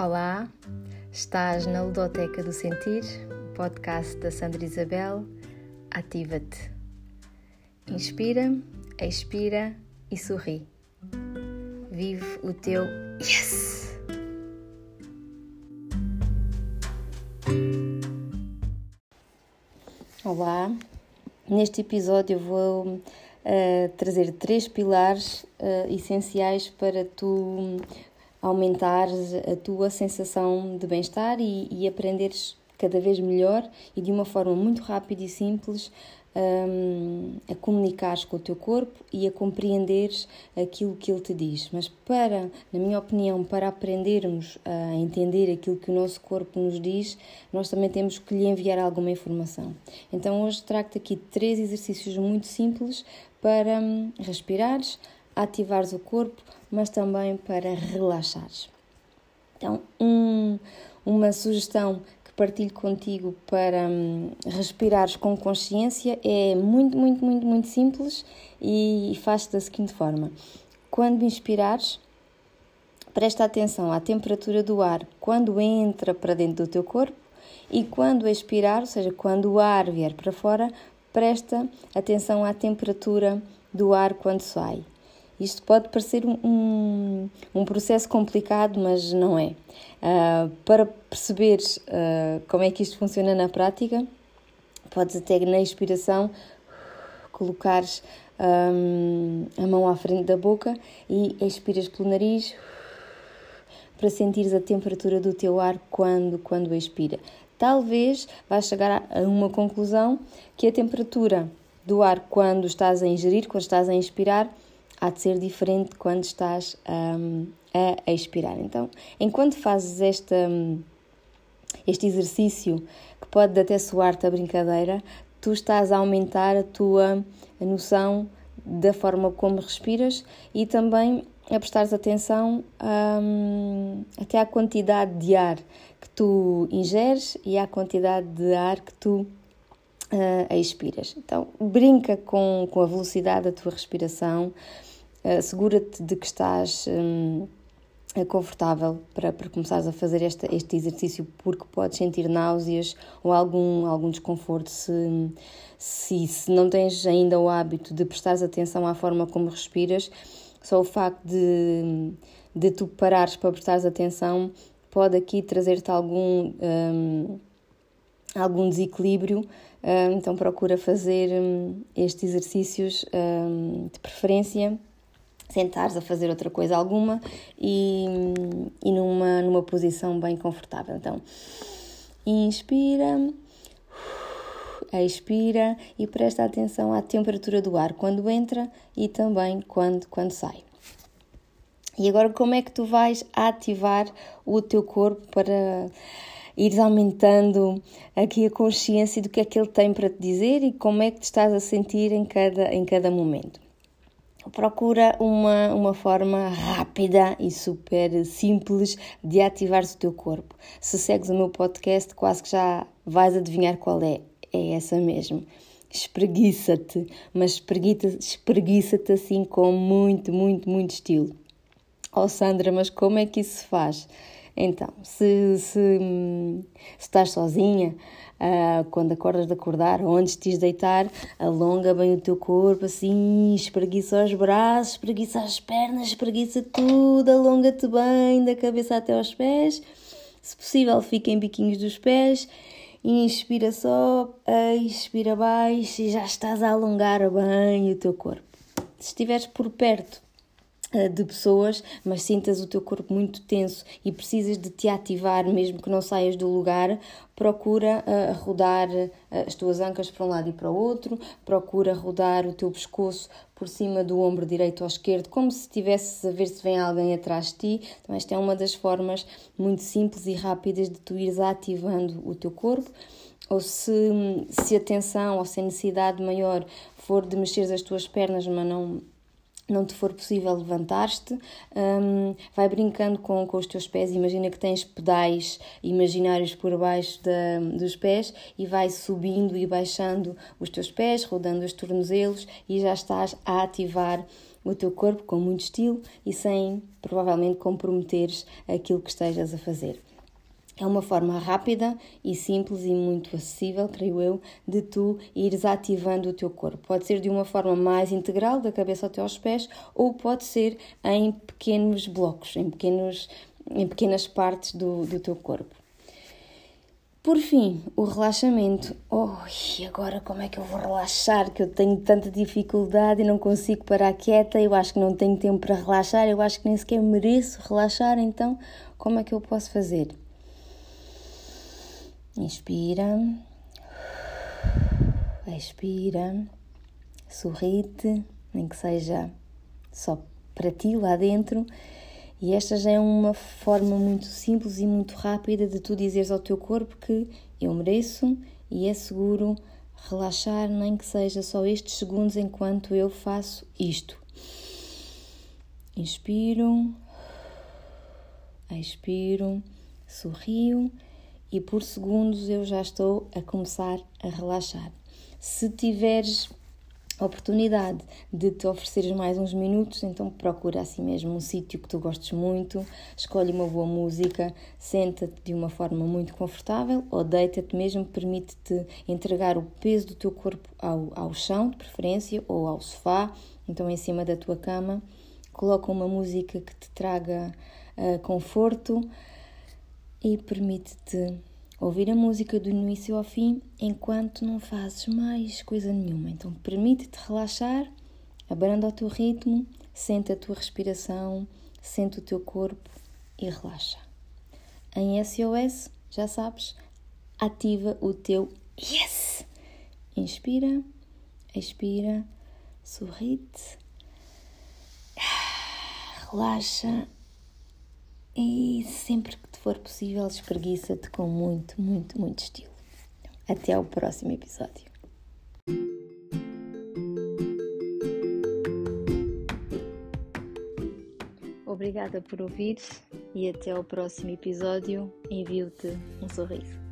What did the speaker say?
Olá, estás na Ludoteca do Sentir, podcast da Sandra Isabel. Ativa-te. Inspira, expira e sorri. Vive o teu Yes! Olá, neste episódio eu vou uh, trazer três pilares uh, essenciais para tu aumentar a tua sensação de bem-estar e, e aprenderes cada vez melhor e de uma forma muito rápida e simples um, a comunicares com o teu corpo e a compreenderes aquilo que ele te diz. Mas para, na minha opinião, para aprendermos a entender aquilo que o nosso corpo nos diz, nós também temos que lhe enviar alguma informação. Então hoje trago-te aqui três exercícios muito simples para um, respirares, ativares o corpo, mas também para relaxares. Então, um, uma sugestão que partilho contigo para hum, respirares com consciência é muito, muito, muito, muito simples e faz da seguinte forma: quando inspirares, presta atenção à temperatura do ar quando entra para dentro do teu corpo e quando expirar, ou seja, quando o ar vier para fora, presta atenção à temperatura do ar quando sai. Isto pode parecer um, um processo complicado, mas não é. Uh, para perceberes uh, como é que isto funciona na prática, podes até na inspiração colocares um, a mão à frente da boca e expiras pelo nariz para sentires a temperatura do teu ar quando, quando expira. Talvez vais chegar a uma conclusão que a temperatura do ar quando estás a ingerir, quando estás a inspirar, há de ser diferente quando estás um, a expirar. Então, enquanto fazes esta, hum, este exercício, que pode até soar-te a brincadeira, tu estás a aumentar a tua noção da forma como respiras e também a prestares atenção um, até à quantidade de ar que tu ingeres e à quantidade de ar que tu uh, expiras. Então, brinca com, com a velocidade da tua respiração, assegura-te de que estás hum, confortável para, para começares a fazer este, este exercício, porque podes sentir náuseas ou algum, algum desconforto se, se, se não tens ainda o hábito de prestar atenção à forma como respiras. Só o facto de, de tu parares para prestares atenção pode aqui trazer-te algum, um, algum desequilíbrio. Um, então procura fazer um, estes exercícios hum, de preferência sentares a fazer outra coisa alguma e, e numa, numa posição bem confortável. Então, inspira, expira e presta atenção à temperatura do ar quando entra e também quando, quando sai. E agora, como é que tu vais ativar o teu corpo para ires aumentando aqui a consciência do que é que ele tem para te dizer e como é que te estás a sentir em cada, em cada momento? Procura uma, uma forma rápida e super simples de ativar o teu corpo. Se segues o meu podcast, quase que já vais adivinhar qual é. É essa mesmo. Espreguiça-te, mas espreguiça-te assim com muito, muito, muito estilo. Oh Sandra, mas como é que isso se faz? Então, se, se, se estás sozinha, uh, quando acordas de acordar ou antes de te deitar, alonga bem o teu corpo, assim, espreguiça os braços, espreguiça as pernas, espreguiça tudo, alonga-te bem da cabeça até aos pés. Se possível, fica em biquinhos dos pés. Inspira só, expira baixo e já estás a alongar bem o teu corpo. Se estiveres por perto de pessoas, mas sintas o teu corpo muito tenso e precisas de te ativar, mesmo que não saias do lugar, procura uh, rodar uh, as tuas ancas para um lado e para o outro, procura rodar o teu pescoço por cima do ombro direito ou esquerdo, como se estivesses a ver se vem alguém atrás de ti. Então, esta é uma das formas muito simples e rápidas de tu ires ativando o teu corpo. Ou se, se a tensão ou se a necessidade maior for de mexer as tuas pernas, mas não não te for possível levantar-te, um, vai brincando com, com os teus pés. Imagina que tens pedais imaginários por baixo da, dos pés e vai subindo e baixando os teus pés, rodando os tornozelos e já estás a ativar o teu corpo com muito estilo e sem provavelmente comprometeres aquilo que estejas a fazer. É uma forma rápida e simples e muito acessível, creio eu, de tu ires ativando o teu corpo. Pode ser de uma forma mais integral, da cabeça até aos pés, ou pode ser em pequenos blocos, em, pequenos, em pequenas partes do, do teu corpo. Por fim, o relaxamento. Oh, agora como é que eu vou relaxar? Que eu tenho tanta dificuldade e não consigo parar quieta. Eu acho que não tenho tempo para relaxar. Eu acho que nem sequer mereço relaxar. Então, como é que eu posso fazer? Inspira, expira, sorrite, nem que seja só para ti lá dentro. E esta já é uma forma muito simples e muito rápida de tu dizeres ao teu corpo que eu mereço e é seguro relaxar, nem que seja só estes segundos enquanto eu faço isto. Inspiro, expiro, sorrio e por segundos eu já estou a começar a relaxar. Se tiveres oportunidade de te ofereceres mais uns minutos, então procura assim mesmo um sítio que tu gostes muito, escolhe uma boa música, senta-te de uma forma muito confortável ou deita-te mesmo, permite-te entregar o peso do teu corpo ao, ao chão, de preferência, ou ao sofá, então em cima da tua cama. Coloca uma música que te traga uh, conforto e permite-te ouvir a música do início ao fim enquanto não fazes mais coisa nenhuma. Então permite-te relaxar, abranda o teu ritmo, sente a tua respiração, sente o teu corpo e relaxa. Em SOS, já sabes, ativa o teu yes. Inspira, expira, sorrite, relaxa e sempre que te for possível, espreguiça-te com muito, muito, muito estilo. Até ao próximo episódio. Obrigada por ouvir e até ao próximo episódio. Envio-te um sorriso.